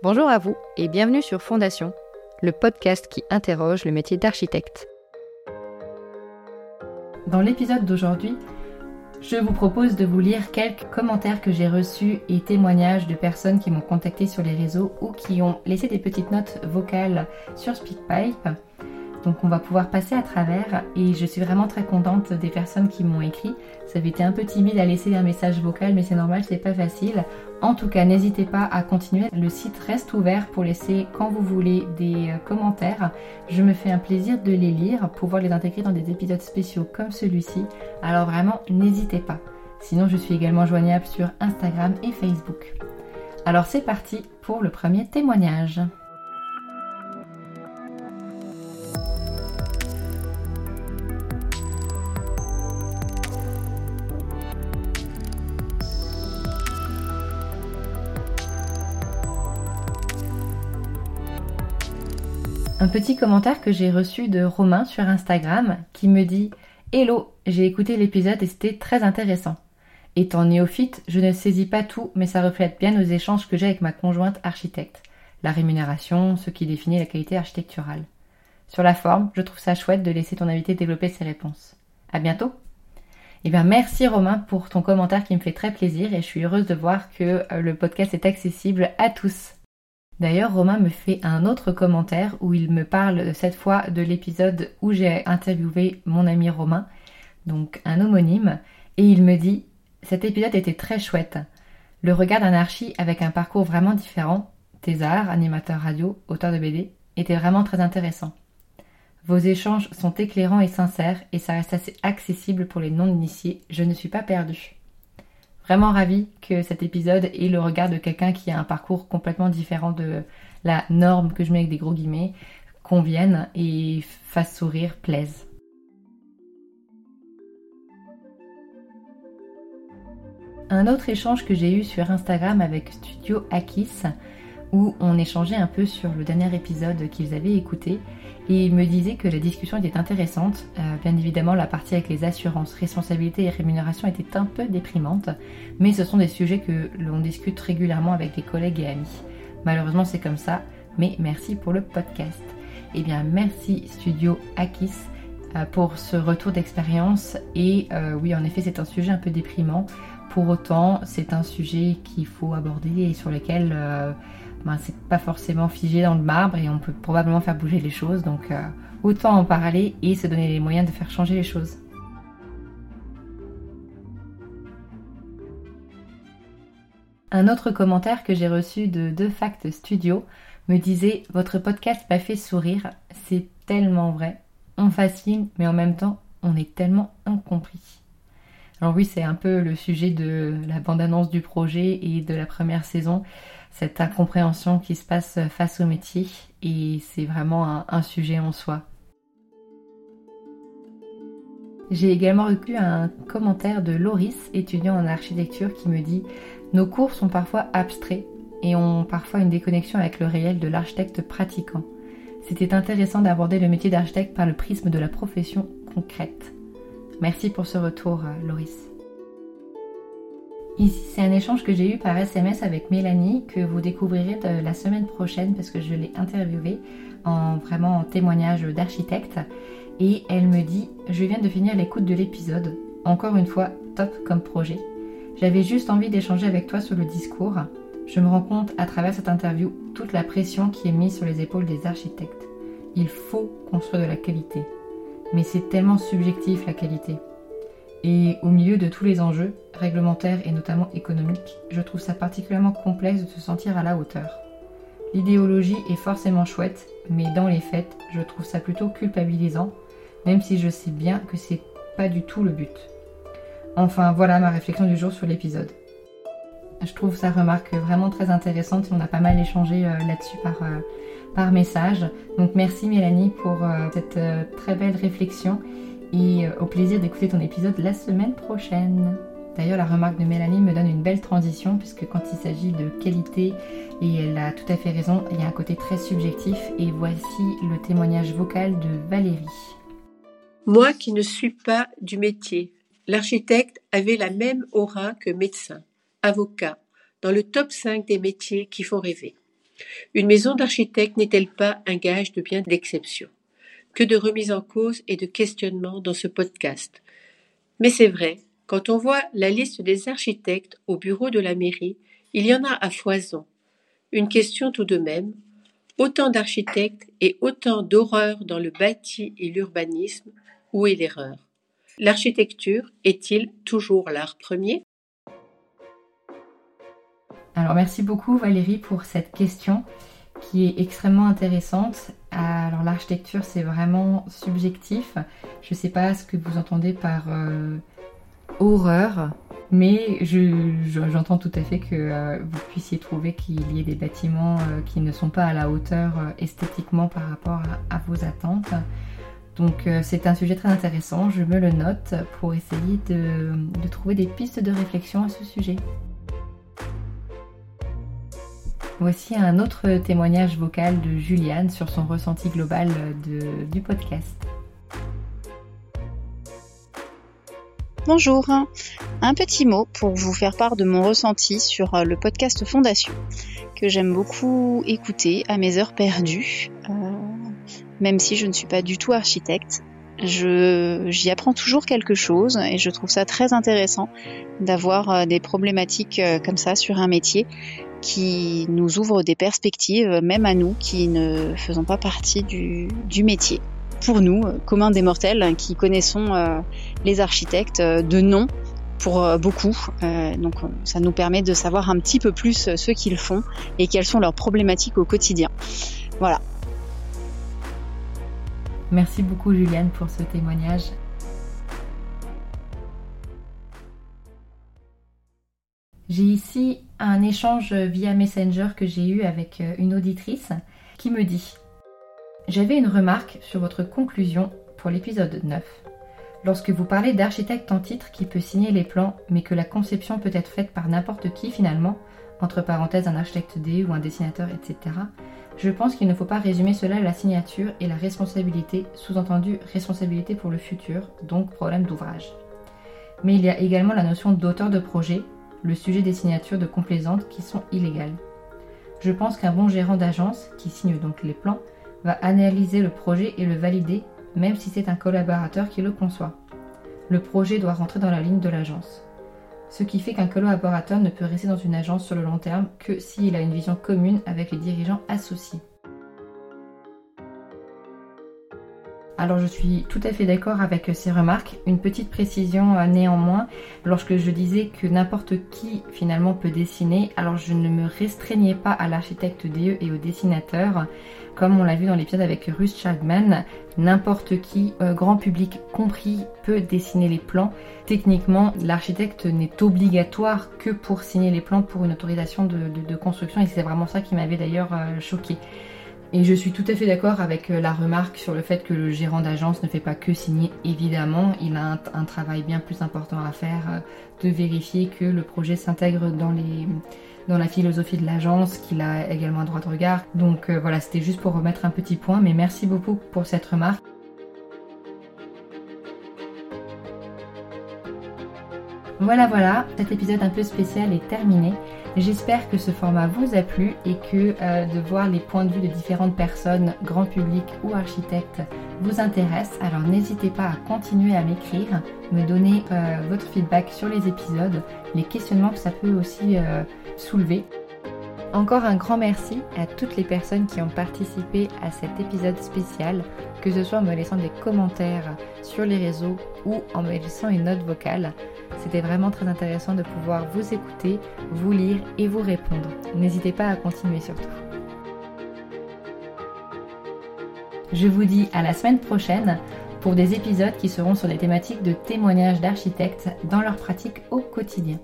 Bonjour à vous et bienvenue sur Fondation, le podcast qui interroge le métier d'architecte. Dans l'épisode d'aujourd'hui, je vous propose de vous lire quelques commentaires que j'ai reçus et témoignages de personnes qui m'ont contacté sur les réseaux ou qui ont laissé des petites notes vocales sur SpeakPipe donc on va pouvoir passer à travers et je suis vraiment très contente des personnes qui m'ont écrit. Ça avait été un peu timide à laisser un message vocal mais c'est normal, c'est pas facile. En tout cas, n'hésitez pas à continuer. Le site reste ouvert pour laisser quand vous voulez des euh, commentaires. Je me fais un plaisir de les lire, pouvoir les intégrer dans des épisodes spéciaux comme celui-ci. Alors vraiment, n'hésitez pas. Sinon, je suis également joignable sur Instagram et Facebook. Alors c'est parti pour le premier témoignage. Un petit commentaire que j'ai reçu de Romain sur Instagram qui me dit Hello, j'ai écouté l'épisode et c'était très intéressant. Étant néophyte, je ne saisis pas tout, mais ça reflète bien nos échanges que j'ai avec ma conjointe architecte. La rémunération, ce qui définit la qualité architecturale. Sur la forme, je trouve ça chouette de laisser ton invité développer ses réponses. À bientôt! Eh bien, merci Romain pour ton commentaire qui me fait très plaisir et je suis heureuse de voir que euh, le podcast est accessible à tous. D'ailleurs, Romain me fait un autre commentaire où il me parle cette fois de l'épisode où j'ai interviewé mon ami Romain, donc un homonyme, et il me dit Cet épisode était très chouette. Le regard d'un archi avec un parcours vraiment différent, thésard, animateur radio, auteur de BD, était vraiment très intéressant. Vos échanges sont éclairants et sincères et ça reste assez accessible pour les non-initiés, je ne suis pas perdue. Vraiment ravie que cet épisode ait le regard de quelqu'un qui a un parcours complètement différent de la norme que je mets avec des gros guillemets, convienne et fasse sourire, plaise. Un autre échange que j'ai eu sur Instagram avec Studio Akis, où on échangeait un peu sur le dernier épisode qu'ils avaient écouté et me disait que la discussion était intéressante. Euh, bien évidemment, la partie avec les assurances, responsabilité et rémunération était un peu déprimante, mais ce sont des sujets que l'on discute régulièrement avec les collègues et amis. Malheureusement, c'est comme ça, mais merci pour le podcast. Eh bien, merci Studio Akis euh, pour ce retour d'expérience. Et euh, oui, en effet, c'est un sujet un peu déprimant. Pour autant, c'est un sujet qu'il faut aborder et sur lequel ben, c'est pas forcément figé dans le marbre et on peut probablement faire bouger les choses. Donc euh, autant en parler et se donner les moyens de faire changer les choses. Un autre commentaire que j'ai reçu de De Fact Studio me disait Votre podcast m'a fait sourire, c'est tellement vrai. On fascine, mais en même temps, on est tellement incompris. Alors oui, c'est un peu le sujet de la bande-annonce du projet et de la première saison cette incompréhension qui se passe face au métier et c'est vraiment un, sujet en soi. J'ai également reçu un commentaire de Loris, étudiant en architecture, qui me dit Nos cours sont parfois abstraits et ont parfois une déconnexion avec le réel de l'architecte pratiquant. C'était intéressant d'aborder le métier d'architecte par le prisme de la profession concrète. Merci pour ce retour, Loris. Ici, c'est un échange que j'ai eu par SMS avec Mélanie que vous découvrirez la semaine prochaine parce que je l'ai interviewée en vraiment en témoignage d'architecte et elle me dit "Je viens de finir l'écoute de l'épisode. Encore une fois, top comme projet. J'avais juste envie d'échanger avec toi sur le discours. Je me rends compte à travers cette interview toute la pression qui est mise sur les épaules des architectes. Il faut construire de la qualité. Mais c'est tellement subjectif la qualité. Et au milieu de tous les enjeux, réglementaires et notamment économiques, je trouve ça particulièrement complexe de se sentir à la hauteur. L'idéologie est forcément chouette, mais dans les faits, je trouve ça plutôt culpabilisant, même si je sais bien que c'est pas du tout le but. Enfin, voilà ma réflexion du jour sur l'épisode. Je trouve sa remarque vraiment très intéressante. On a pas mal échangé euh, là-dessus par, euh, par message. Donc merci Mélanie pour euh, cette très belle réflexion et au plaisir d'écouter ton épisode la semaine prochaine. D'ailleurs, la remarque de Mélanie me donne une belle transition puisque quand il s'agit de qualité, et elle a tout à fait raison, il y a un côté très subjectif et voici le témoignage vocal de Valérie. Moi qui ne suis pas du métier, l'architecte avait la même aura que médecin, avocat, dans le top 5 des métiers qui font rêver. Une maison d'architecte n'est-elle pas un gage de bien d'exception? Que de remises en cause et de questionnements dans ce podcast. Mais c'est vrai, quand on voit la liste des architectes au bureau de la mairie, il y en a à foison. Une question tout de même. Autant d'architectes et autant d'horreurs dans le bâti et l'urbanisme, où est l'erreur? L'architecture est-il toujours l'art premier? Alors merci beaucoup Valérie pour cette question qui est extrêmement intéressante. Alors l'architecture c'est vraiment subjectif. Je ne sais pas ce que vous entendez par euh, horreur, mais j'entends tout à fait que euh, vous puissiez trouver qu'il y ait des bâtiments euh, qui ne sont pas à la hauteur esthétiquement par rapport à vos attentes. Donc c'est un sujet très intéressant, je me le note pour essayer de, trouver des pistes de réflexion à ce sujet. Voici un autre témoignage vocal de Juliane sur son ressenti global du podcast. Bonjour, un petit mot pour vous faire part de mon ressenti sur euh, le podcast Fondation, que j'aime beaucoup écouter à mes heures perdues. Euh, même si je ne suis pas du tout architecte. J'y apprends toujours quelque chose et je trouve ça très intéressant d'avoir euh, des problématiques comme ça sur un métier qui nous ouvre des perspectives, même à nous qui ne faisons pas partie du, du métier. Pour nous, euh, communs des mortels, hein, qui connaissons les architectes de nom pour beaucoup. donc ça nous permet de savoir un petit peu plus ce qu'ils font et quelles sont leurs problématiques au quotidien. Voilà, Merci beaucoup Juliane pour ce témoignage. J'ai ici un échange via Messenger que j'ai eu avec euh, une auditrice qui me dit J'avais une remarque sur votre conclusion pour l'épisode 9. Lorsque vous parlez d'architecte en titre qui peut signer les plans, mais que la conception peut être faite par n'importe qui finalement, entre parenthèses un architecte D ou un dessinateur, etc., je pense qu'il ne faut pas résumer cela à la signature et la responsabilité, sous-entendu responsabilité pour le futur, donc problème d'ouvrage. Mais il y a également la notion d'auteur de projet, le sujet des signatures de complaisantes qui sont illégales. Je pense qu'un bon gérant d'agence, qui signe donc les plans, va analyser le projet et le valider, même si c'est un collaborateur qui le conçoit. Le projet doit rentrer dans la ligne de l'agence ce qui fait qu'un collaborateur ne peut rester dans une agence sur le long terme que s'il a une vision commune avec les dirigeants associés. Alors je suis tout à fait d'accord avec ces remarques. Une petite précision euh, néanmoins, lorsque je disais que n'importe qui finalement peut dessiner, alors je ne me restreignais pas à l'architecte DE et au dessinateur. Comme on l'a vu dans l'épisode avec Ruth Chagman, n'importe qui, euh, grand public compris, peut dessiner les plans. Techniquement, l'architecte n'est obligatoire que pour signer les plans pour une autorisation de, construction et c'est vraiment ça qui m'avait d'ailleurs euh, choqué. Et je suis tout à fait d'accord avec euh, la remarque sur le fait que le gérant d'agence ne fait pas que signer, évidemment, il a un, travail bien plus important à faire de vérifier que le projet s'intègre dans la philosophie de l'agence, qu'il a également un droit de regard. Donc euh, voilà, c'était juste pour remettre un petit point, mais merci beaucoup pour cette remarque. Voilà, voilà, cet épisode un peu spécial est terminé. J'espère que ce format vous a plu et que euh, de voir les points de vue de différentes personnes, grand public ou architectes, vous intéresse. Alors n'hésitez pas à continuer à m'écrire, me donner euh, votre feedback sur les épisodes, les questionnements que ça peut aussi soulever. Encore un grand merci à toutes les personnes qui ont participé à cet épisode spécial, que ce soit en me laissant des commentaires sur les réseaux ou en me laissant une note vocale. C'était vraiment très intéressant de pouvoir vous écouter, vous lire et vous répondre. N'hésitez pas à continuer surtout. Je vous dis à la semaine prochaine pour des épisodes qui seront sur des thématiques de témoignages d'architectes dans leur pratique au quotidien.